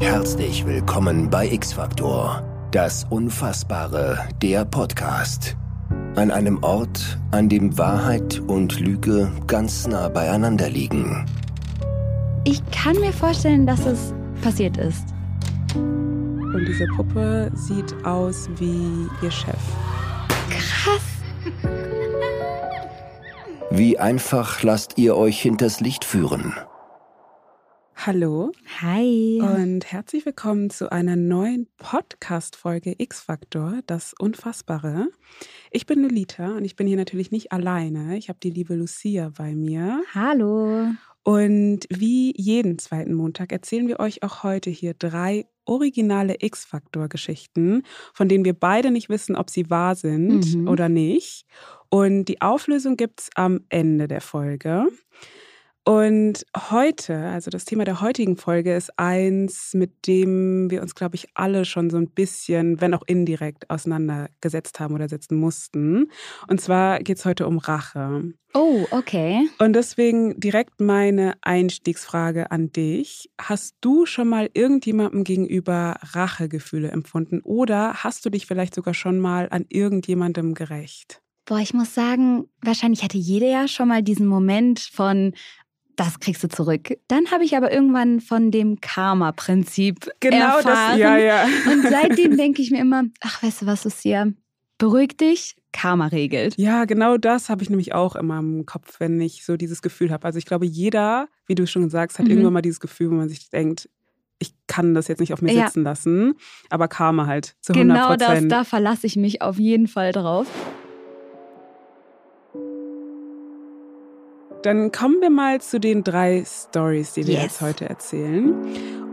Herzlich willkommen bei X-Factor, das Unfassbare, der Podcast. An einem Ort, an dem Wahrheit und Lüge ganz nah beieinander liegen. Ich kann mir vorstellen, dass es passiert ist. Und diese Puppe sieht aus wie ihr Chef. Krass. Wie einfach lasst ihr euch hinters Licht führen? Hallo Hi. und herzlich willkommen zu einer neuen Podcast-Folge X-Factor, das Unfassbare. Ich bin Nolita und ich bin hier natürlich nicht alleine. Ich habe die liebe Lucia bei mir. Hallo. Und wie jeden zweiten Montag erzählen wir euch auch heute hier drei originale X-Factor-Geschichten, von denen wir beide nicht wissen, ob sie wahr sind Mhm. oder nicht. Und die Auflösung gibt's am Ende der Folge. Und heute, also das Thema der heutigen Folge, ist eins, mit dem wir uns, glaube ich, alle schon so ein bisschen, wenn auch indirekt, auseinandergesetzt haben oder setzen mussten. Und zwar geht's heute um Rache. Oh, okay. Und deswegen direkt meine Einstiegsfrage an dich. Hast du schon mal irgendjemandem gegenüber Rachegefühle empfunden oder hast du dich vielleicht sogar schon mal an irgendjemandem gerecht? Boah, ich muss sagen, wahrscheinlich hatte jeder ja schon mal diesen Moment von, das kriegst du zurück. Dann habe ich aber irgendwann von dem Karma-Prinzip erfahren. ja. Und seitdem denke ich mir immer, ach, weißt du was, Lucia, beruhig dich, Karma regelt. Ja, genau das habe ich nämlich auch immer im Kopf, wenn ich so dieses Gefühl habe. Also ich glaube, jeder, wie du schon sagst, hat Mhm. irgendwann mal dieses Gefühl, wo man sich denkt, ich kann das jetzt nicht auf mir Ja. sitzen lassen. Aber Karma halt zu 100 Genau das, da verlasse ich mich auf jeden Fall drauf. Dann kommen wir mal zu den drei Stories, die wir Yes. jetzt heute erzählen.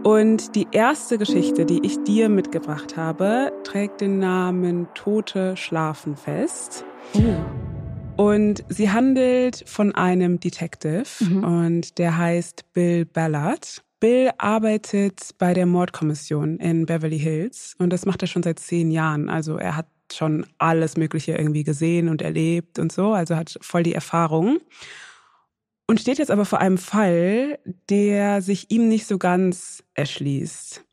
Und die erste Geschichte, die ich dir mitgebracht habe, trägt den Namen Tote schlafen fest. Und sie handelt von einem Detective Mhm. und der heißt Bill Ballard. Bill arbeitet bei der Mordkommission in Beverly Hills und das macht er schon seit zehn Jahren. Also er hat schon alles Mögliche irgendwie gesehen und erlebt und so, also hat voll die Erfahrung. Und steht jetzt aber vor einem Fall, der sich ihm nicht so ganz erschließt.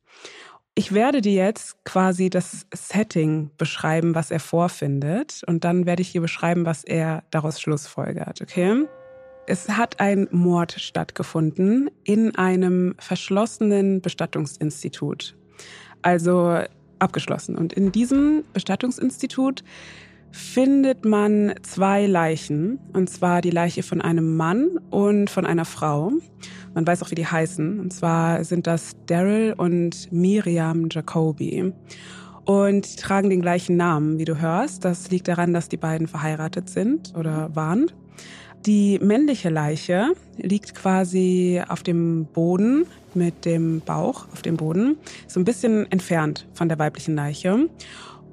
Ich werde dir jetzt quasi das Setting beschreiben, was er vorfindet. Und dann werde ich dir beschreiben, was er daraus schlussfolgert, okay? Es hat ein Mord stattgefunden in einem verschlossenen Bestattungsinstitut. Also abgeschlossen. Und in diesem Bestattungsinstitut findet man zwei Leichen. Und zwar die Leiche von einem Mann und von einer Frau. Man weiß auch, wie die heißen. Und zwar sind das Daryl und Miriam Jacoby. Und die tragen den gleichen Namen, wie du hörst. Das liegt daran, dass die beiden verheiratet sind oder waren. Die männliche Leiche liegt quasi auf dem Boden mit dem Bauch auf dem Boden, so ein bisschen entfernt von der weiblichen Leiche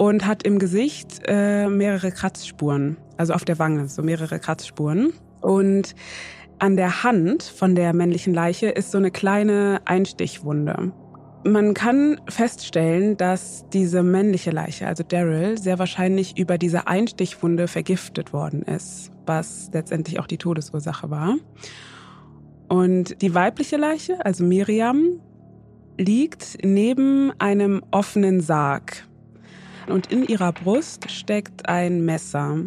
und hat im Gesicht äh, mehrere Kratzspuren, also auf der Wange so mehrere Kratzspuren. Und an der Hand von der männlichen Leiche ist so eine kleine Einstichwunde. Man kann feststellen, dass diese männliche Leiche, also Daryl, sehr wahrscheinlich über diese Einstichwunde vergiftet worden ist, was letztendlich auch die Todesursache war. Und die weibliche Leiche, also Miriam, liegt neben einem offenen Sarg. Und in ihrer Brust steckt ein Messer.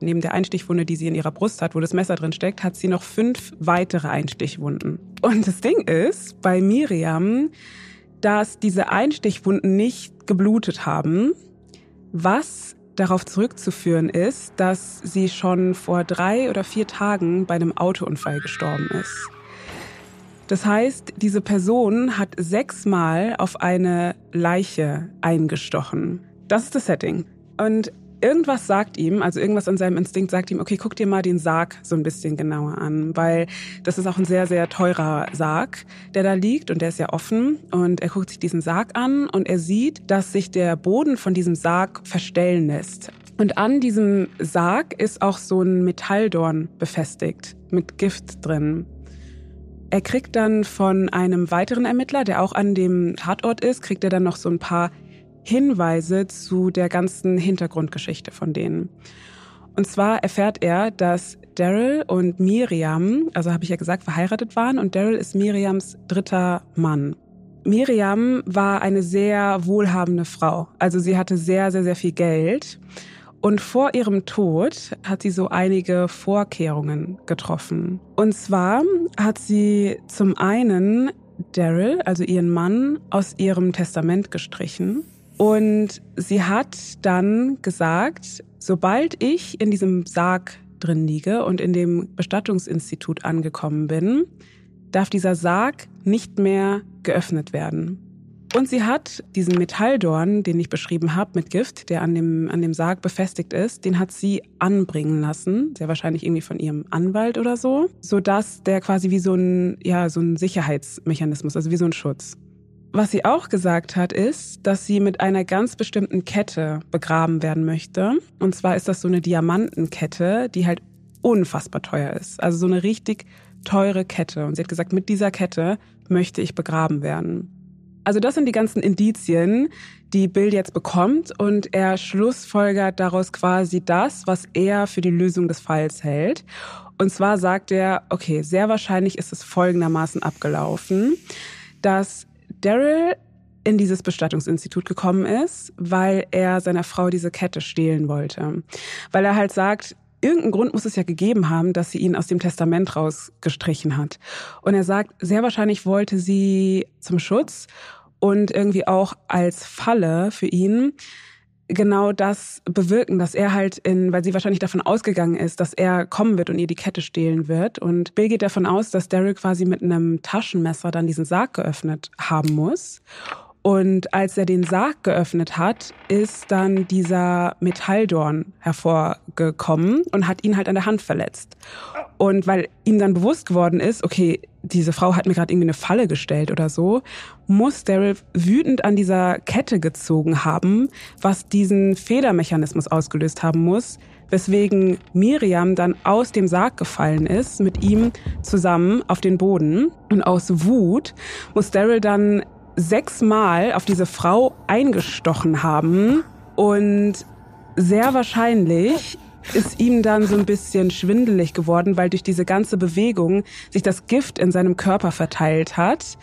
Neben der Einstichwunde, die sie in ihrer Brust hat, wo das Messer drin steckt, hat sie noch fünf weitere Einstichwunden. Und das Ding ist, bei Miriam, dass diese Einstichwunden nicht geblutet haben, was darauf zurückzuführen ist, dass sie schon vor drei oder vier Tagen bei einem Autounfall gestorben ist. Das heißt, diese Person hat sechsmal auf eine Leiche eingestochen. Das ist das Setting. Und irgendwas sagt ihm, also irgendwas an seinem Instinkt sagt ihm, okay, guck dir mal den Sarg so ein bisschen genauer an, weil das ist auch ein sehr, sehr teurer Sarg, der da liegt und der ist ja offen und er guckt sich diesen Sarg an und er sieht, dass sich der Boden von diesem Sarg verstellen lässt. Und an diesem Sarg ist auch so ein Metalldorn befestigt mit Gift drin. Er kriegt dann von einem weiteren Ermittler, der auch an dem Tatort ist, kriegt er dann noch so ein paar Hinweise zu der ganzen Hintergrundgeschichte von denen. Und zwar erfährt er, dass Daryl und Miriam, also habe ich ja gesagt, verheiratet waren und Daryl ist Miriams dritter Mann. Miriam war eine sehr wohlhabende Frau. Also sie hatte sehr, sehr, sehr viel Geld. Und vor ihrem Tod hat sie so einige Vorkehrungen getroffen. Und zwar hat sie zum einen Daryl, also ihren Mann, aus ihrem Testament gestrichen. Und sie hat dann gesagt, sobald ich in diesem Sarg drin liege und in dem Bestattungsinstitut angekommen bin, darf dieser Sarg nicht mehr geöffnet werden. Und sie hat diesen Metalldorn, den ich beschrieben habe, mit Gift, der an dem, an dem Sarg befestigt ist, den hat sie anbringen lassen, sehr wahrscheinlich irgendwie von ihrem Anwalt oder so, sodass der quasi wie so ein, ja, so ein Sicherheitsmechanismus, also wie so ein Schutz. Was sie auch gesagt hat, ist, dass sie mit einer ganz bestimmten Kette begraben werden möchte. Und zwar ist das so eine Diamantenkette, die halt unfassbar teuer ist. Also so eine richtig teure Kette. Und sie hat gesagt, mit dieser Kette möchte ich begraben werden. Also das sind die ganzen Indizien, die Bill jetzt bekommt und er schlussfolgert daraus quasi das, was er für die Lösung des Falls hält. Und zwar sagt er, okay, sehr wahrscheinlich ist es folgendermaßen abgelaufen, dass Daryl in dieses Bestattungsinstitut gekommen ist, weil er seiner Frau diese Kette stehlen wollte. Weil er halt sagt, irgendeinen Grund muss es ja gegeben haben, dass sie ihn aus dem Testament rausgestrichen hat. Und er sagt, sehr wahrscheinlich wollte sie zum Schutz und irgendwie auch als Falle für ihn genau das bewirken, dass er halt in, weil sie wahrscheinlich davon ausgegangen ist, dass er kommen wird und ihr die Kette stehlen wird. Und Bill geht davon aus, dass Daryl quasi mit einem Taschenmesser dann diesen Sarg geöffnet haben muss. Und als er den Sarg geöffnet hat, ist dann dieser Metalldorn hervorgekommen und hat ihn halt an der Hand verletzt. Und weil ihm dann bewusst geworden ist, okay, diese Frau hat mir gerade irgendwie eine Falle gestellt oder so, muss Daryl wütend an dieser Kette gezogen haben, was diesen Federmechanismus ausgelöst haben muss, weswegen Miriam dann aus dem Sarg gefallen ist, mit ihm zusammen auf den Boden. Und aus Wut muss Daryl dann sechsmal auf diese Frau eingestochen haben. Und sehr wahrscheinlich ist ihm dann so ein bisschen schwindelig geworden, weil durch diese ganze Bewegung sich das Gift in seinem Körper verteilt hat.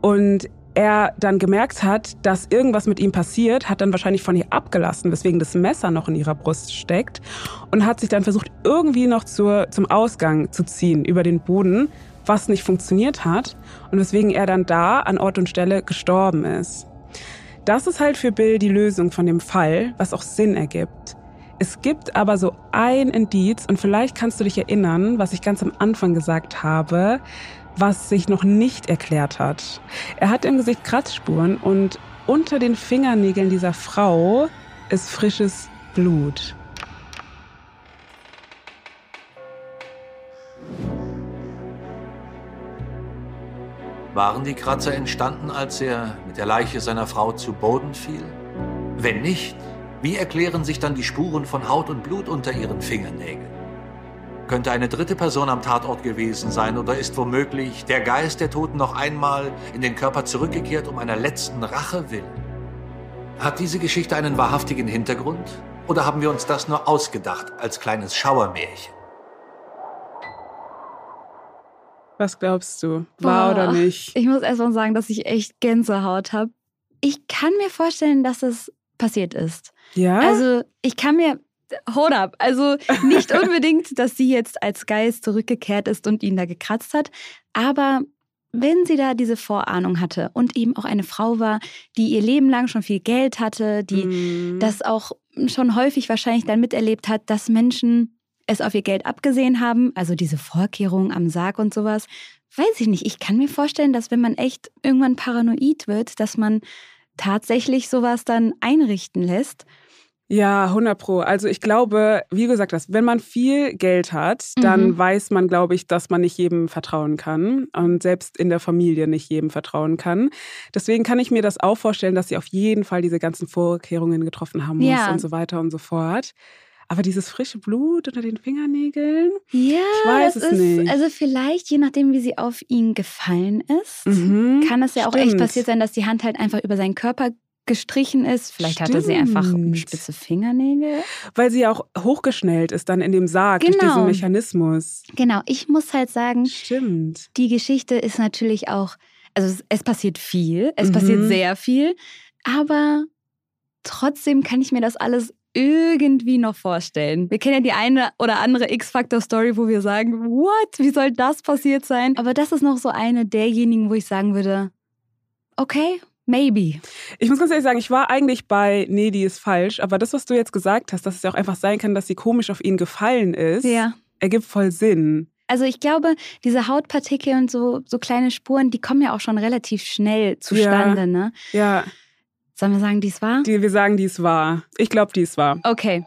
Und er dann gemerkt hat, dass irgendwas mit ihm passiert, hat dann wahrscheinlich von ihr abgelassen, weswegen das Messer noch in ihrer Brust steckt und hat sich dann versucht, irgendwie noch zur, zum Ausgang zu ziehen über den Boden, was nicht funktioniert hat und weswegen er dann da an Ort und Stelle gestorben ist. Das ist halt für Bill die Lösung von dem Fall, was auch Sinn ergibt. Es gibt aber so ein Indiz und vielleicht kannst du dich erinnern, was ich ganz am Anfang gesagt habe, was sich noch nicht erklärt hat. Er hat im Gesicht Kratzspuren und unter den Fingernägeln dieser Frau ist frisches Blut. Waren die Kratzer entstanden, als er mit der Leiche seiner Frau zu Boden fiel? Wenn nicht, wie erklären sich dann die Spuren von Haut und Blut unter ihren Fingernägeln? Könnte eine dritte Person am Tatort gewesen sein oder ist womöglich der Geist der Toten noch einmal in den Körper zurückgekehrt, um einer letzten Rache willen? Hat diese Geschichte einen wahrhaftigen Hintergrund oder haben wir uns das nur ausgedacht als kleines Schauermärchen? Was glaubst du? War Boah, oder nicht? Ich muss erst mal sagen, dass ich echt Gänsehaut habe. Ich kann mir vorstellen, dass es passiert ist. Ja. Also, ich kann mir. Hold up. Also nicht unbedingt, dass sie jetzt als Geist zurückgekehrt ist und ihn da gekratzt hat, aber wenn sie da diese Vorahnung hatte und eben auch eine Frau war, die ihr Leben lang schon viel Geld hatte, die mm. das auch schon häufig wahrscheinlich dann miterlebt hat, dass Menschen es auf ihr Geld abgesehen haben, also diese Vorkehrungen am Sarg und sowas, weiß ich nicht. Ich kann mir vorstellen, dass wenn man echt irgendwann paranoid wird, dass man tatsächlich sowas dann einrichten lässt. Ja, 100 Pro. Also ich glaube, wie gesagt hast, wenn man viel Geld hat, dann mhm. weiß man, glaube ich, dass man nicht jedem vertrauen kann und selbst in der Familie nicht jedem vertrauen kann. Deswegen kann ich mir das auch vorstellen, dass sie auf jeden Fall diese ganzen Vorkehrungen getroffen haben muss ja. und so weiter und so fort. Aber dieses frische Blut unter den Fingernägeln? Ja, ich weiß es ist, nicht. Also vielleicht, je nachdem, wie sie auf ihn gefallen ist, mhm, kann es ja auch echt passiert sein, dass die Hand halt einfach über seinen Körper gestrichen ist. Vielleicht Stimmt. hatte sie einfach spitze Fingernägel. Weil sie ja auch hochgeschnellt ist dann in dem Sarg genau. durch diesen Mechanismus. Genau, ich muss halt sagen, Stimmt. die Geschichte ist natürlich auch also es, es passiert viel, es mhm. passiert sehr viel, aber trotzdem kann ich mir das alles irgendwie noch vorstellen. Wir kennen ja die eine oder andere X-Factor-Story, wo wir sagen, what, wie soll das passiert sein? Aber das ist noch so eine derjenigen, wo ich sagen würde, okay, maybe. Ich muss ganz ehrlich sagen, ich war eigentlich bei, nee, die ist falsch, aber das, was du jetzt gesagt hast, dass es ja auch einfach sein kann, dass sie komisch auf ihn gefallen ist, ja. ergibt voll Sinn. Also ich glaube, diese Hautpartikel und so, so kleine Spuren, die kommen ja auch schon relativ schnell zustande, ja. ne? Ja. Sollen wir sagen, dies war? Die, wir sagen, dies war. Ich glaube, dies war. Okay.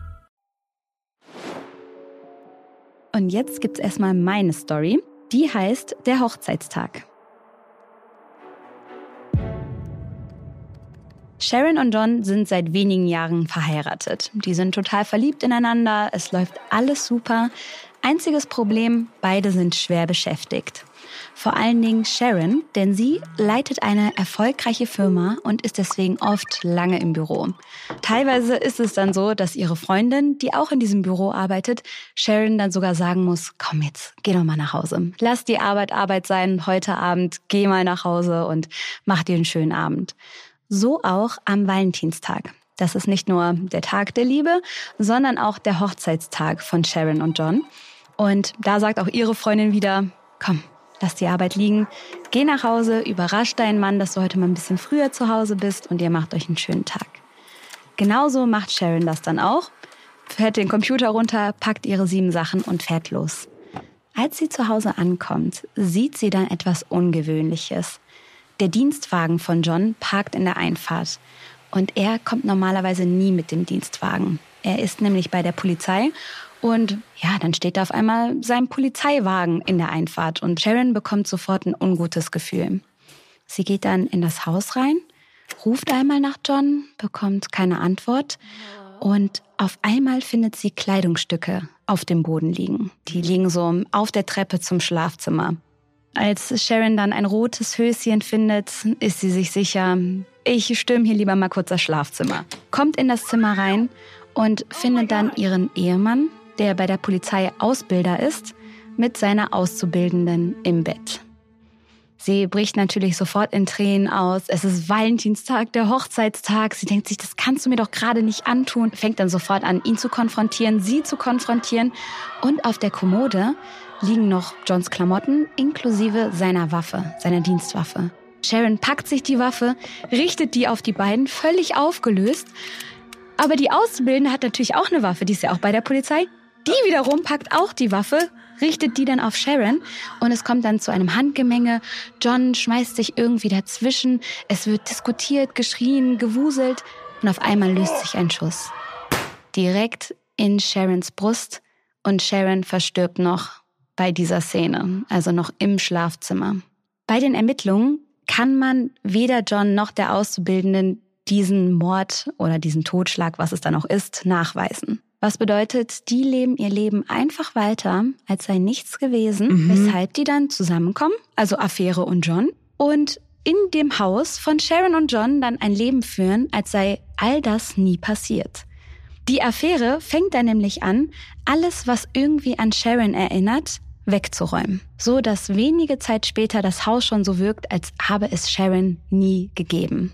Und jetzt gibt's erstmal meine Story. Die heißt Der Hochzeitstag. Sharon und John sind seit wenigen Jahren verheiratet. Die sind total verliebt ineinander, es läuft alles super. Einziges Problem, beide sind schwer beschäftigt. Vor allen Dingen Sharon, denn sie leitet eine erfolgreiche Firma und ist deswegen oft lange im Büro. Teilweise ist es dann so, dass ihre Freundin, die auch in diesem Büro arbeitet, Sharon dann sogar sagen muss, komm jetzt, geh doch mal nach Hause. Lass die Arbeit Arbeit sein, heute Abend geh mal nach Hause und mach dir einen schönen Abend. So auch am Valentinstag. Das ist nicht nur der Tag der Liebe, sondern auch der Hochzeitstag von Sharon und John. Und da sagt auch ihre Freundin wieder, komm, lass die Arbeit liegen, geh nach Hause, überrasch deinen Mann, dass du heute mal ein bisschen früher zu Hause bist und ihr macht euch einen schönen Tag. Genauso macht Sharon das dann auch, fährt den Computer runter, packt ihre sieben Sachen und fährt los. Als sie zu Hause ankommt, sieht sie dann etwas Ungewöhnliches. Der Dienstwagen von John parkt in der Einfahrt und er kommt normalerweise nie mit dem Dienstwagen. Er ist nämlich bei der Polizei und ja, dann steht da auf einmal sein Polizeiwagen in der Einfahrt und Sharon bekommt sofort ein ungutes Gefühl. Sie geht dann in das Haus rein, ruft einmal nach John, bekommt keine Antwort und auf einmal findet sie Kleidungsstücke auf dem Boden liegen. Die liegen so auf der Treppe zum Schlafzimmer. Als Sharon dann ein rotes Höschen findet, ist sie sich sicher, ich stürme hier lieber mal kurz das Schlafzimmer. Kommt in das Zimmer rein und findet dann ihren Ehemann der bei der Polizei Ausbilder ist, mit seiner Auszubildenden im Bett. Sie bricht natürlich sofort in Tränen aus. Es ist Valentinstag, der Hochzeitstag. Sie denkt sich, das kannst du mir doch gerade nicht antun. Fängt dann sofort an, ihn zu konfrontieren, sie zu konfrontieren. Und auf der Kommode liegen noch Johns Klamotten inklusive seiner Waffe, seiner Dienstwaffe. Sharon packt sich die Waffe, richtet die auf die beiden, völlig aufgelöst. Aber die Auszubildende hat natürlich auch eine Waffe, die ist ja auch bei der Polizei. Die wiederum packt auch die Waffe, richtet die dann auf Sharon und es kommt dann zu einem Handgemenge. John schmeißt sich irgendwie dazwischen. Es wird diskutiert, geschrien, gewuselt und auf einmal löst sich ein Schuss. Direkt in Sharons Brust und Sharon verstirbt noch bei dieser Szene, also noch im Schlafzimmer. Bei den Ermittlungen kann man weder John noch der Auszubildenden diesen Mord oder diesen Totschlag, was es dann auch ist, nachweisen. Was bedeutet, die leben ihr Leben einfach weiter, als sei nichts gewesen, mhm. weshalb die dann zusammenkommen, also Affäre und John, und in dem Haus von Sharon und John dann ein Leben führen, als sei all das nie passiert. Die Affäre fängt dann nämlich an, alles, was irgendwie an Sharon erinnert, wegzuräumen, so dass wenige Zeit später das Haus schon so wirkt, als habe es Sharon nie gegeben.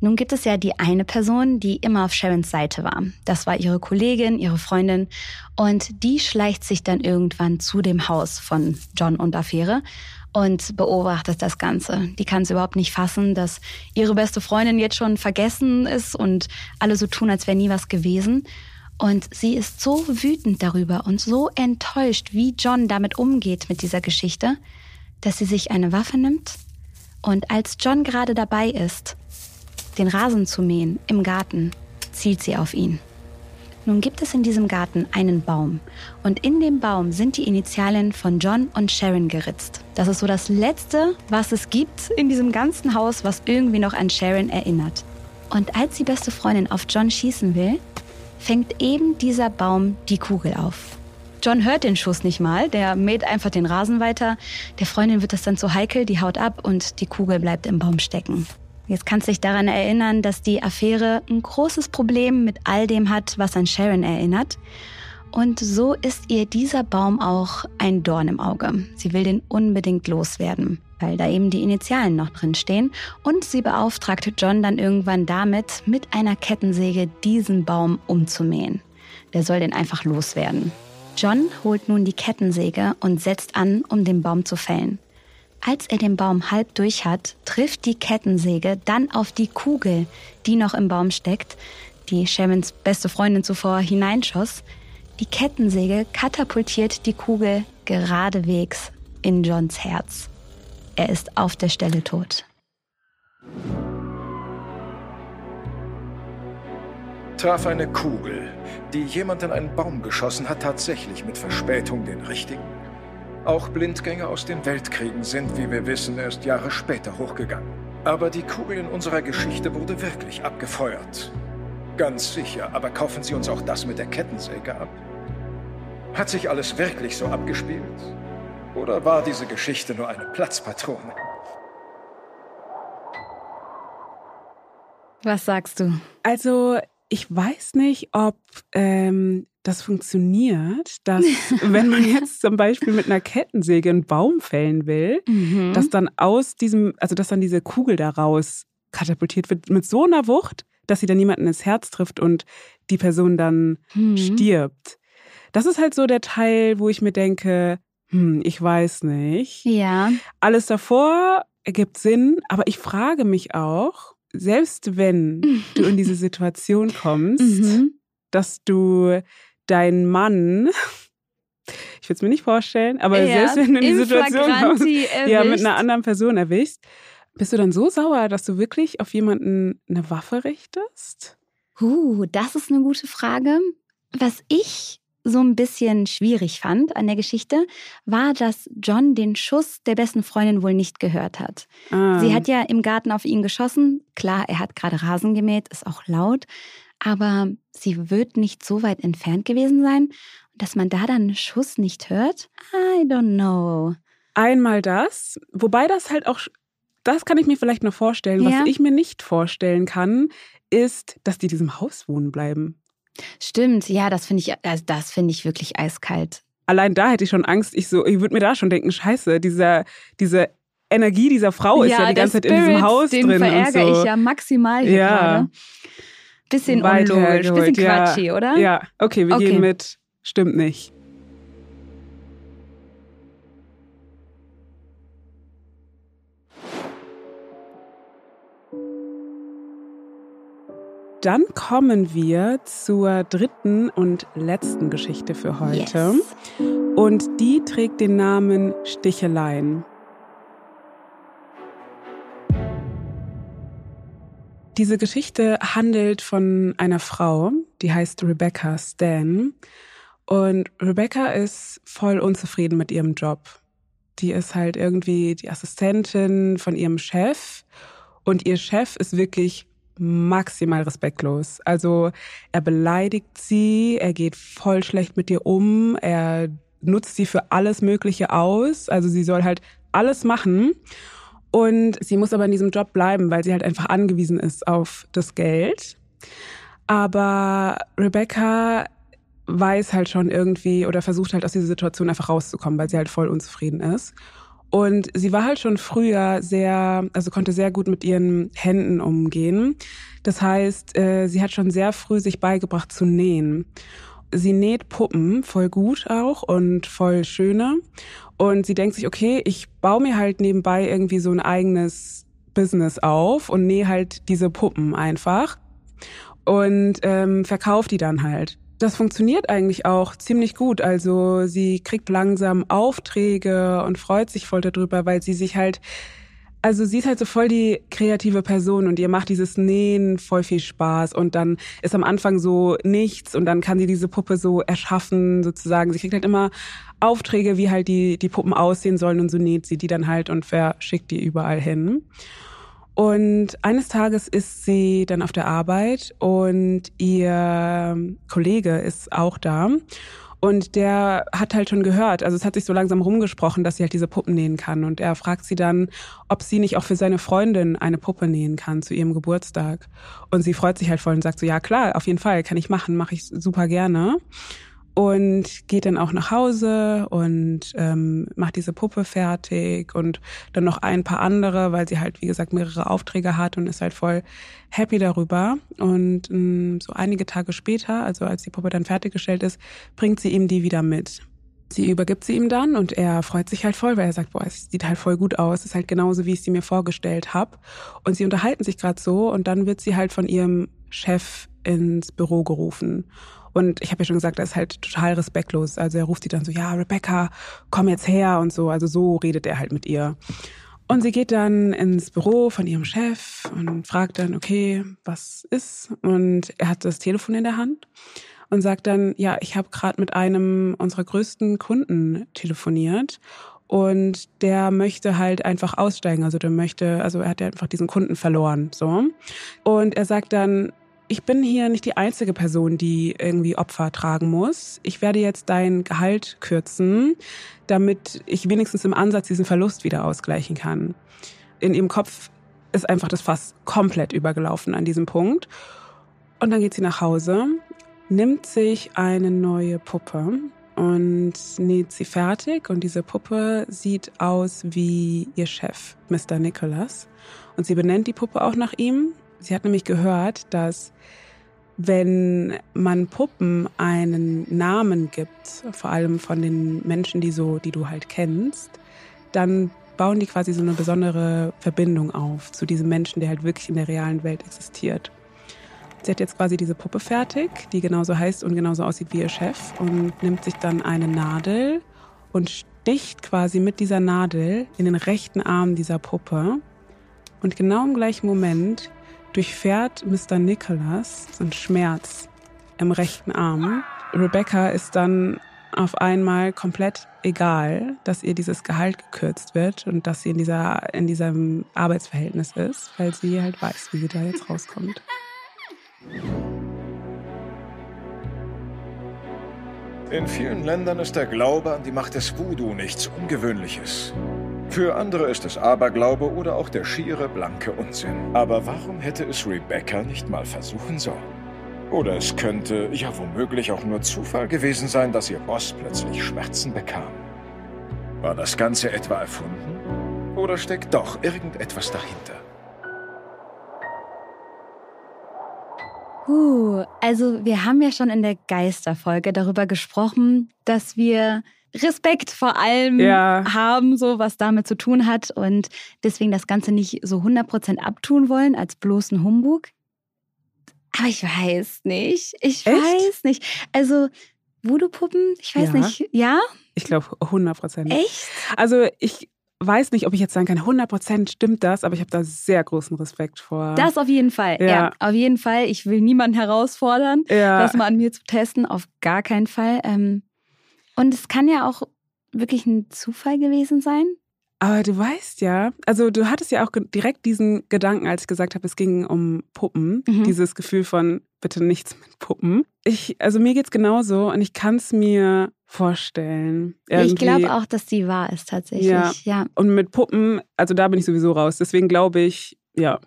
Nun gibt es ja die eine Person, die immer auf Sharons Seite war. Das war ihre Kollegin, ihre Freundin. Und die schleicht sich dann irgendwann zu dem Haus von John und Affäre und beobachtet das Ganze. Die kann es überhaupt nicht fassen, dass ihre beste Freundin jetzt schon vergessen ist und alle so tun, als wäre nie was gewesen. Und sie ist so wütend darüber und so enttäuscht, wie John damit umgeht mit dieser Geschichte, dass sie sich eine Waffe nimmt und als John gerade dabei ist, den Rasen zu mähen im Garten, zielt sie auf ihn. Nun gibt es in diesem Garten einen Baum und in dem Baum sind die Initialen von John und Sharon geritzt. Das ist so das Letzte, was es gibt in diesem ganzen Haus, was irgendwie noch an Sharon erinnert. Und als die beste Freundin auf John schießen will, fängt eben dieser Baum die Kugel auf. John hört den Schuss nicht mal, der mäht einfach den Rasen weiter. Der Freundin wird das dann zu heikel, die haut ab und die Kugel bleibt im Baum stecken. Jetzt kannst du dich daran erinnern, dass die Affäre ein großes Problem mit all dem hat, was an Sharon erinnert. Und so ist ihr dieser Baum auch ein Dorn im Auge. Sie will den unbedingt loswerden, weil da eben die Initialen noch drin stehen. Und sie beauftragt John dann irgendwann damit, mit einer Kettensäge diesen Baum umzumähen. Der soll den einfach loswerden. John holt nun die Kettensäge und setzt an, um den Baum zu fällen. Als er den Baum halb durch hat, trifft die Kettensäge dann auf die Kugel, die noch im Baum steckt, die Shamans beste Freundin zuvor hineinschoss. Die Kettensäge katapultiert die Kugel geradewegs in Johns Herz. Er ist auf der Stelle tot. Traf eine Kugel, die jemand in einen Baum geschossen hat, tatsächlich mit Verspätung den richtigen? Auch Blindgänger aus den Weltkriegen sind, wie wir wissen, erst Jahre später hochgegangen. Aber die Kugel in unserer Geschichte wurde wirklich abgefeuert. Ganz sicher, aber kaufen Sie uns auch das mit der Kettensäge ab? Hat sich alles wirklich so abgespielt? Oder war diese Geschichte nur eine Platzpatrone? Was sagst du? Also, ich weiß nicht, ob ähm, das funktioniert, dass wenn man jetzt zum Beispiel mit einer Kettensäge einen Baum fällen will, Mhm. dass dann aus diesem, also dass dann diese Kugel daraus katapultiert wird mit so einer Wucht, dass sie dann jemanden ins Herz trifft und die Person dann Mhm. stirbt. Das ist halt so der Teil, wo ich mir denke, hm, ich weiß nicht. Ja. Alles davor ergibt Sinn, aber ich frage mich auch, selbst wenn du in diese Situation kommst, Mhm. dass du deinen Mann, ich will es mir nicht vorstellen, aber Ja, selbst wenn du in die Situation kommst, ja, mit einer anderen Person erwischst, bist du dann so sauer, dass du wirklich auf jemanden eine Waffe richtest? Uh, das ist eine gute Frage. Was ich so ein bisschen schwierig fand an der Geschichte, war, dass John den Schuss der besten Freundin wohl nicht gehört hat. Ah. Sie hat ja im Garten auf ihn geschossen. Klar, er hat gerade Rasen gemäht, ist auch laut. Aber sie wird nicht so weit entfernt gewesen sein. Dass man da dann einen Schuss nicht hört? I don't know. Einmal das, wobei das halt auch, das kann ich mir vielleicht noch vorstellen. Ja. Was ich mir nicht vorstellen kann, ist, dass die in diesem Haus wohnen bleiben. Stimmt, ja, das finde ich, also das finde ich wirklich eiskalt. Allein da hätte ich schon Angst. Ich so, ich würde mir da schon denken, scheiße, dieser, diese Energie dieser Frau ist ja, die der ganze Zeit in diesem Haus den drin verärgere und so. ich ja maximal hier Ja. gerade. Bisschen Weit unlogisch, bisschen ja. quatschig, oder? Ja, okay, wir Okay. gehen mit. Stimmt nicht. Dann kommen wir zur dritten und letzten Geschichte für heute. Yes. Und die trägt den Namen Sticheleien. Diese Geschichte handelt von einer Frau, die heißt Rebecca Stan. Und Rebecca ist voll unzufrieden mit ihrem Job. Die ist halt irgendwie die Assistentin von ihrem Chef. Und ihr Chef ist wirklich maximal respektlos. Also er beleidigt sie, er geht voll schlecht mit ihr um, er nutzt sie für alles Mögliche aus. Also sie soll halt alles machen. Und sie muss aber in diesem Job bleiben, weil sie halt einfach angewiesen ist auf das Geld. Aber Rebecca weiß halt schon irgendwie oder versucht halt aus dieser Situation einfach rauszukommen, weil sie halt voll unzufrieden ist. Und sie war halt schon früher sehr, also konnte sehr gut mit ihren Händen umgehen. Das heißt, äh, sie hat schon sehr früh sich beigebracht zu nähen. Sie näht Puppen voll gut auch und voll schöne. Und sie denkt sich, okay, ich baue mir halt nebenbei irgendwie so ein eigenes Business auf und nähe halt diese Puppen einfach und ähm, verkauft die dann halt. Das funktioniert eigentlich auch ziemlich gut. Also sie kriegt langsam Aufträge und freut sich voll darüber, weil sie sich halt Also sie ist halt so voll die kreative Person und ihr macht dieses Nähen voll viel Spaß und dann ist am Anfang so nichts und dann kann sie diese Puppe so erschaffen sozusagen. Sie kriegt halt immer Aufträge, wie halt die, die Puppen aussehen sollen und so näht sie die dann halt und verschickt die überall hin. Und eines Tages ist sie dann auf der Arbeit und ihr Kollege ist auch da. Und der hat halt schon gehört, also es hat sich so langsam rumgesprochen, dass sie halt diese Puppen nähen kann. Und er fragt sie dann, ob sie nicht auch für seine Freundin eine Puppe nähen kann zu ihrem Geburtstag. Und sie freut sich halt voll und sagt so, ja klar, auf jeden Fall, kann ich machen, mache ich super gerne und geht dann auch nach Hause und ähm, macht diese Puppe fertig und dann noch ein paar andere, weil sie halt, wie gesagt, mehrere Aufträge hat und ist halt voll happy darüber. Und ähm, so einige Tage später, also als die Puppe dann fertiggestellt ist, bringt sie ihm die wieder mit. Sie übergibt sie ihm dann und er freut sich halt voll, weil er sagt, boah, es sieht halt voll gut aus, es ist halt genauso, wie ich sie mir vorgestellt habe. Und sie unterhalten sich gerade so und dann wird sie halt von ihrem Chef ins Büro gerufen. Und ich habe ja schon gesagt, er ist halt total respektlos. Also er ruft sie dann so, ja, Rebecca, komm jetzt her und so. Also so redet er halt mit ihr. Und sie geht dann ins Büro von ihrem Chef und fragt dann, okay, was ist? Und er hat das Telefon in der Hand und sagt dann, ja, ich habe gerade mit einem unserer größten Kunden telefoniert und der möchte halt einfach aussteigen. Also der möchte, also er hat ja einfach diesen Kunden verloren, so. Und er sagt dann, ich bin hier nicht die einzige Person, die irgendwie Opfer tragen muss. Ich werde jetzt dein Gehalt kürzen, damit ich wenigstens im Ansatz diesen Verlust wieder ausgleichen kann. In ihrem Kopf ist einfach das Fass komplett übergelaufen an diesem Punkt. Und dann geht sie nach Hause, nimmt sich eine neue Puppe und näht sie fertig. Und diese Puppe sieht aus wie ihr Chef, Mr. Nicholas. Und sie benennt die Puppe auch nach ihm. Sie hat nämlich gehört, dass wenn man Puppen einen Namen gibt, vor allem von den Menschen, die so, die du halt kennst, dann bauen die quasi so eine besondere Verbindung auf zu diesem Menschen, der halt wirklich in der realen Welt existiert. Sie hat jetzt quasi diese Puppe fertig, die genauso heißt und genauso aussieht wie ihr Chef und nimmt sich dann eine Nadel und sticht quasi mit dieser Nadel in den rechten Arm dieser Puppe. Und genau im gleichen Moment durchfährt Mr. Nicholas so ein Schmerz im rechten Arm. Rebecca ist dann auf einmal komplett egal, dass ihr dieses Gehalt gekürzt wird und dass sie in, dieser, in diesem Arbeitsverhältnis ist, weil sie halt weiß, wie sie da jetzt rauskommt. In vielen Ländern ist der Glaube an die Macht des Voodoo nichts Ungewöhnliches. Für andere ist es Aberglaube oder auch der schiere, blanke Unsinn. Aber warum hätte es Rebecca nicht mal versuchen sollen? Oder es könnte ja womöglich auch nur Zufall gewesen sein, dass ihr Boss plötzlich Schmerzen bekam. War das Ganze etwa erfunden? Oder steckt doch irgendetwas dahinter? Uh, also wir haben ja schon in der Geisterfolge darüber gesprochen, dass wir Respekt vor allem ja. haben, so was damit zu tun hat und deswegen das Ganze nicht so 100% abtun wollen als bloßen Humbug. Aber ich weiß nicht. Ich Echt? weiß nicht. Also Voodoo-Puppen, ich weiß ja. nicht. Ja? Ich glaube 100%. Echt? Also ich weiß nicht, ob ich jetzt sagen kann, 100% stimmt das, aber ich habe da sehr großen Respekt vor. Das auf jeden Fall. Ja, ja auf jeden Fall. Ich will niemanden herausfordern, ja. das mal an mir zu testen. Auf gar keinen Fall. Ähm, und es kann ja auch wirklich ein Zufall gewesen sein. Aber du weißt ja, also du hattest ja auch direkt diesen Gedanken, als ich gesagt habe, es ging um Puppen, mhm. dieses Gefühl von bitte nichts mit Puppen. Ich, also mir geht's genauso und ich kann es mir vorstellen. Irgendwie. Ich glaube auch, dass die wahr ist tatsächlich. Ja. ja. Und mit Puppen, also da bin ich sowieso raus. Deswegen glaube ich, ja,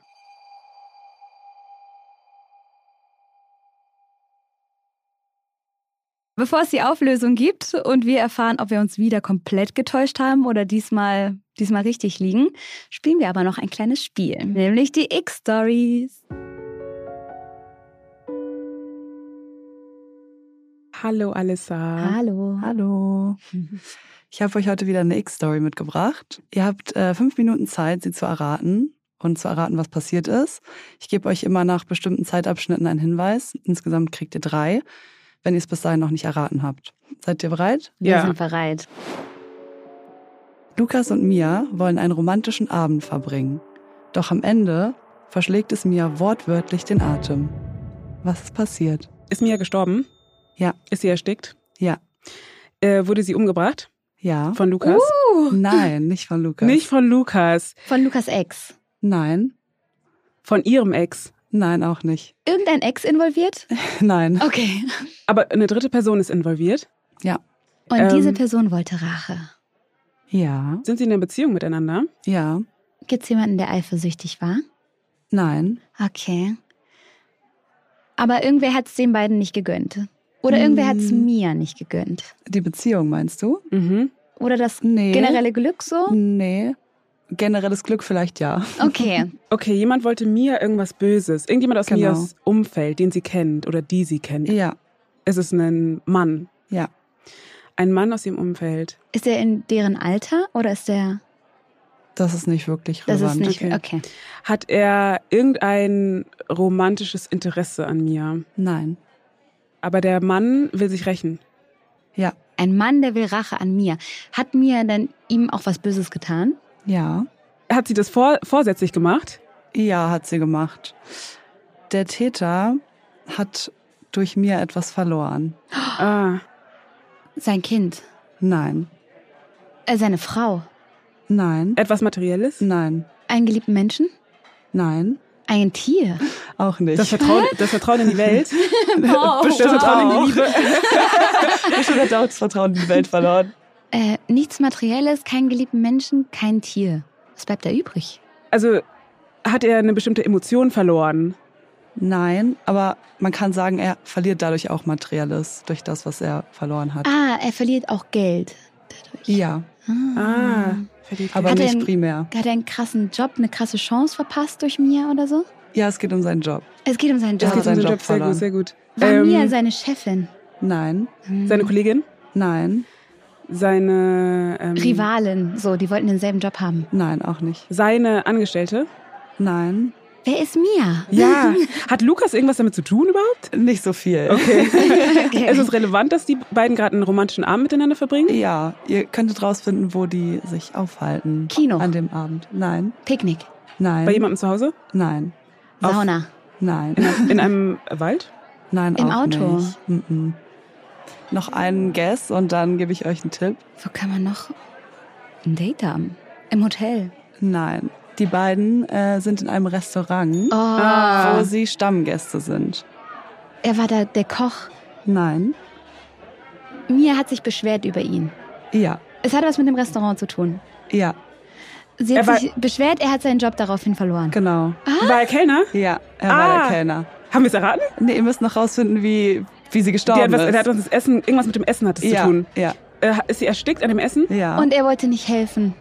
Bevor es die Auflösung gibt und wir erfahren, ob wir uns wieder komplett getäuscht haben oder diesmal, diesmal richtig liegen, spielen wir aber noch ein kleines Spiel, nämlich die X-Stories. Hallo Alissa. Hallo. Hallo. Ich habe euch heute wieder eine X-Story mitgebracht. Ihr habt äh, fünf Minuten Zeit, sie zu erraten und zu erraten, was passiert ist. Ich gebe euch immer nach bestimmten Zeitabschnitten einen Hinweis. Insgesamt kriegt ihr drei wenn ihr es bis dahin noch nicht erraten habt. Seid ihr bereit? Wir ja. sind bereit. Lukas und Mia wollen einen romantischen Abend verbringen. Doch am Ende verschlägt es Mia wortwörtlich den Atem. Was ist passiert? Ist Mia gestorben? Ja. Ist sie erstickt? Ja. Äh, wurde sie umgebracht? Ja. Von Lukas? Nein, nicht von Lukas. Nicht von Lukas. Von Lukas Ex. Nein. Von ihrem Ex. Nein, auch nicht. Irgendein Ex involviert? Nein. Okay. Aber eine dritte Person ist involviert. Ja. Und Ähm. diese Person wollte Rache. Ja. Sind sie in einer Beziehung miteinander? Ja. Gibt es jemanden, der eifersüchtig war? Nein. Okay. Aber irgendwer hat es den beiden nicht gegönnt. Oder irgendwer hat es mir nicht gegönnt. Die Beziehung meinst du? Mhm. Oder das Nee. generelle Glück so? Nee. Generelles Glück vielleicht ja. Okay. Okay, jemand wollte Mia irgendwas Böses. Irgendjemand aus Genau. Mias Umfeld, den sie kennt oder die sie kennt. Ja. Es ist ein Mann. Ja. Ein Mann aus ihrem Umfeld. Ist er in deren Alter oder ist der. Das ist nicht wirklich Das relevant. ist nicht. Okay. Okay. Hat er irgendein romantisches Interesse an Mia? Nein. Aber der Mann will sich rächen. Ja. Ein Mann, der will Rache an mir. Hat mir dann ihm auch was Böses getan? Ja. Hat sie das vor, vorsätzlich gemacht? Ja, hat sie gemacht. Der Täter hat durch mir etwas verloren. Ah, Sein Kind. Nein. Äh, seine Frau. Nein. etwas Materielles? Nein. Einen geliebten Menschen? Nein. Ein Tier. Auch nicht. Das Vertrauen, das Vertrauen in die Welt? Oh, das Vertrauen in die Liebe? Bestimmt hat er auch das Vertrauen in die Welt verloren. Äh, nichts Materielles, keinen geliebten Menschen, kein Tier. Was bleibt da übrig? Also hat er eine bestimmte Emotion verloren? Nein, aber man kann sagen, er verliert dadurch auch Materielles durch das, was er verloren hat. Ah, er verliert auch Geld. Dadurch. Ja, Ah, verliert aber er nicht einen- primär. Hat er einen krassen Job, eine krasse Chance verpasst durch Mia oder so? Ja, es geht um seinen Job. Es geht um seinen Job. geht um seinen Job Job. Sehr verloren. gut, sehr gut. War Ähm, Mia seine Chefin? Nein, seine Kollegin? nein, Seine ähm, Rivalin, so, die wollten denselben Job haben. nein, auch nicht. Seine Angestellte? Nein, Wer ist Mia? Ja. Hat Lukas irgendwas damit zu tun überhaupt? nicht so viel. Okay. Okay. Ist es relevant, dass die beiden gerade einen romantischen Abend miteinander verbringen? Ja, ihr könntet rausfinden, wo die sich aufhalten. Kino. An dem Abend. Nein, Picknick, nein, Bei jemandem zu Hause? nein, Auf- Sauna. nein, In, einem- in einem Wald? nein, Im auch Auto. Nicht. Mhm. Noch einen Guess und dann gebe ich euch einen Tipp. Wo kann man noch ein Date haben? Im Hotel. Nein, die beiden äh, sind in einem Restaurant, Oh, Ah. wo sie Stammgäste sind. er war da der Koch. Nein, Mia hat sich beschwert über ihn. ja, Es hat was mit dem Restaurant zu tun. ja, Sie hat war- sich beschwert, er hat seinen Job daraufhin verloren. genau. War er Kellner? Ja, er war Ah. der Kellner. Haben wir es erraten? Nee, ihr müsst noch rausfinden, wie, wie sie Der gestorben hat, was, ist. der hat uns das Essen, irgendwas mit dem Essen hat es ja, zu tun. ja, Äh, ist sie erstickt an dem Essen? ja. Und er wollte nicht helfen.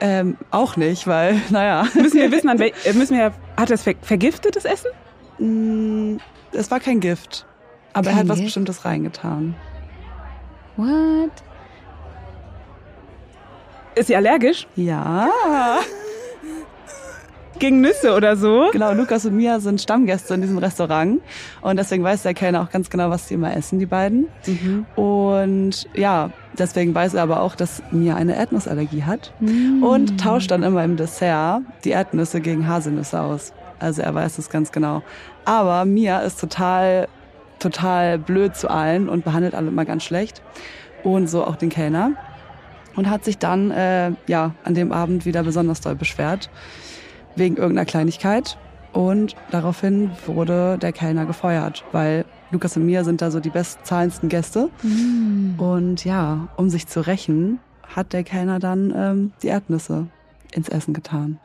ähm, auch nicht, weil, naja. Müssen wir wissen, an wel, äh, müssen wir, hat er es ver vergiftetes Essen? Mm, Es war kein Gift. Aber er Kein hat was Gift? Bestimmtes reingetan. What? Ist sie allergisch? Ja. Gegen Nüsse oder so? Genau, Lukas und Mia sind Stammgäste in diesem Restaurant. Und deswegen weiß der Kellner auch ganz genau, was sie immer essen, die beiden. Und ja, deswegen weiß er aber auch, dass Mia eine Erdnussallergie hat. Und tauscht dann immer im Dessert die Erdnüsse gegen Haselnüsse aus. Also er weiß es ganz genau. Aber Mia ist total, total blöd zu allen und behandelt alle immer ganz schlecht. Und so auch den Kellner. Und hat sich dann äh, ja an dem Abend wieder besonders doll beschwert wegen irgendeiner Kleinigkeit. Und daraufhin wurde der Kellner gefeuert, weil Lukas und Mia sind da so die bestzahlendsten Gäste. Und ja, um sich zu rächen, hat der Kellner dann ähm, die Erdnüsse ins Essen getan.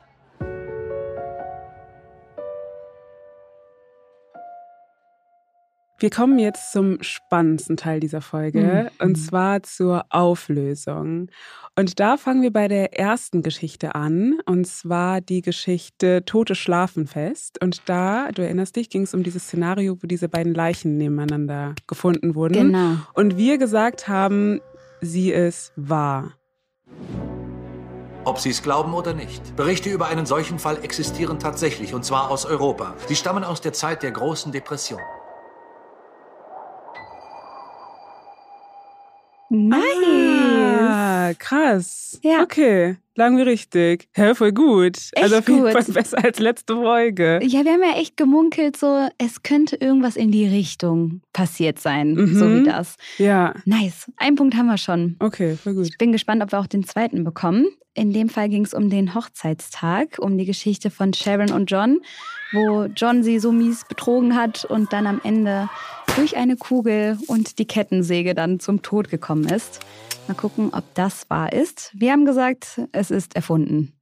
Wir kommen jetzt zum spannendsten Teil dieser Folge und zwar zur Auflösung. Und da fangen wir bei der ersten Geschichte an und zwar die Geschichte Tote schlafen fest. Und da, du erinnerst dich, ging es um dieses Szenario, wo diese beiden Leichen nebeneinander gefunden wurden. Genau. Und wir gesagt haben, sie ist wahr. Ob Sie es glauben oder nicht. Berichte über einen solchen Fall existieren tatsächlich, und zwar aus Europa. Sie stammen aus der Zeit der großen Depression. Nice. Ah, krass. Ja. Okay, lagen wir richtig. Hä, voll gut. Echt also auf jeden gut. Fall besser als letzte Folge. Ja, wir haben ja echt gemunkelt, so es könnte irgendwas in die Richtung passiert sein, Mhm. so wie das. Ja, Nice. Einen Punkt haben wir schon. okay, voll gut. Ich bin gespannt, ob wir auch den zweiten bekommen. In dem Fall ging es um den Hochzeitstag, um die Geschichte von Sharon und John, wo John sie so mies betrogen hat und dann am Ende durch eine Kugel und die Kettensäge dann zum Tod gekommen ist. Mal gucken, ob das wahr ist. Wir haben gesagt, es ist erfunden.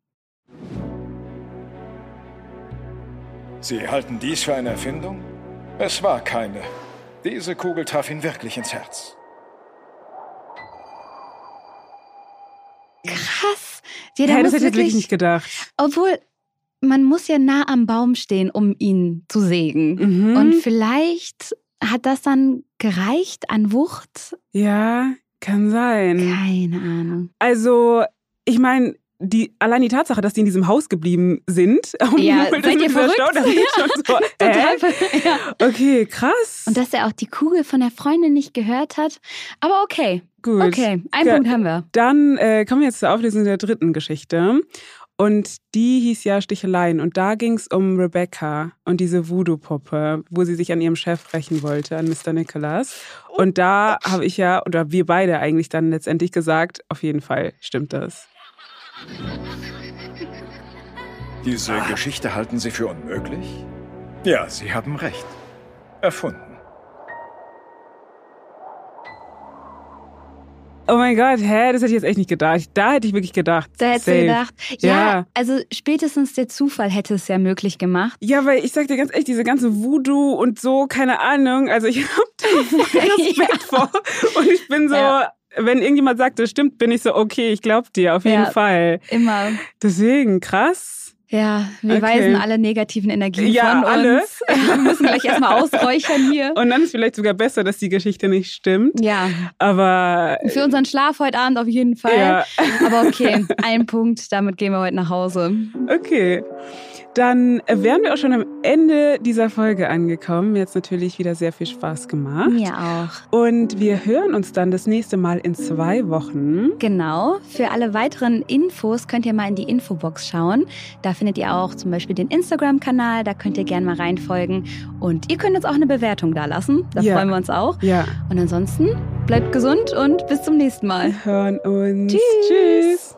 Sie halten dies für eine Erfindung? Es war keine. Diese Kugel traf ihn wirklich ins Herz. Krass. Ja, der muss das hätte ich jetzt wirklich wirklich, nicht gedacht. obwohl man muss ja nah am Baum stehen, um ihn zu sägen. Mhm. Und vielleicht hat das dann gereicht an Wucht. ja, kann sein. Keine Ahnung. Also, ich meine, die, allein die Tatsache, dass die in diesem Haus geblieben sind, und Ja, seid ihr verrückt? Stau, das ist schon so, Total. äh? Ja. Okay, krass. Und dass er auch die Kugel von der Freundin nicht gehört hat. Aber okay, Gut. okay, einen Ja. Punkt haben wir. Dann äh, kommen wir jetzt zur Auflösung der dritten Geschichte. Und die hieß ja Sticheleien. Und da ging es um Rebecca und diese Voodoo-Puppe, wo sie sich an ihrem Chef rächen wollte, an Mr. Nicholas. Und da habe ich ja, oder wir beide eigentlich dann letztendlich gesagt, auf jeden Fall stimmt das. Diese Geschichte halten Sie für unmöglich? Ja, Sie haben recht. Erfunden. Oh mein Gott, hä? Das hätte ich jetzt echt nicht gedacht. Da hätte ich wirklich gedacht. Da hättest du safe. gedacht, ja, Ja. also spätestens der Zufall hätte es ja möglich gemacht. Ja, weil ich sag dir ganz ehrlich, diese ganze Voodoo und so, keine Ahnung. Also ich habe da voll Respekt vor. Und ich bin so, Ja. Wenn irgendjemand sagt, das stimmt, bin ich so, okay, ich glaub dir, auf jeden Ja. Fall. Immer. Deswegen, krass. Ja, wir Okay. weisen alle negativen Energien Ja, von alle. uns. Wir müssen gleich erstmal ausräuchern hier. Und dann ist vielleicht sogar besser, dass die Geschichte nicht stimmt. Ja, Aber für unseren Schlaf heute Abend auf jeden Fall. ja, Aber okay, ein Punkt, damit gehen wir heute nach Hause. okay. Dann wären wir auch schon am Ende dieser Folge angekommen. Mir hat natürlich wieder sehr viel Spaß gemacht. Mir auch. Und wir hören uns dann das nächste Mal in zwei Wochen. Genau. Für alle weiteren Infos könnt ihr mal in die Infobox schauen. Da findet ihr auch zum Beispiel den Instagram-Kanal. Da könnt ihr gerne mal reinfolgen. Und ihr könnt uns auch eine Bewertung da lassen. Da Ja. freuen wir uns auch. Ja, Und ansonsten bleibt gesund und bis zum nächsten Mal. wir hören uns. Tschüss. Tschüss.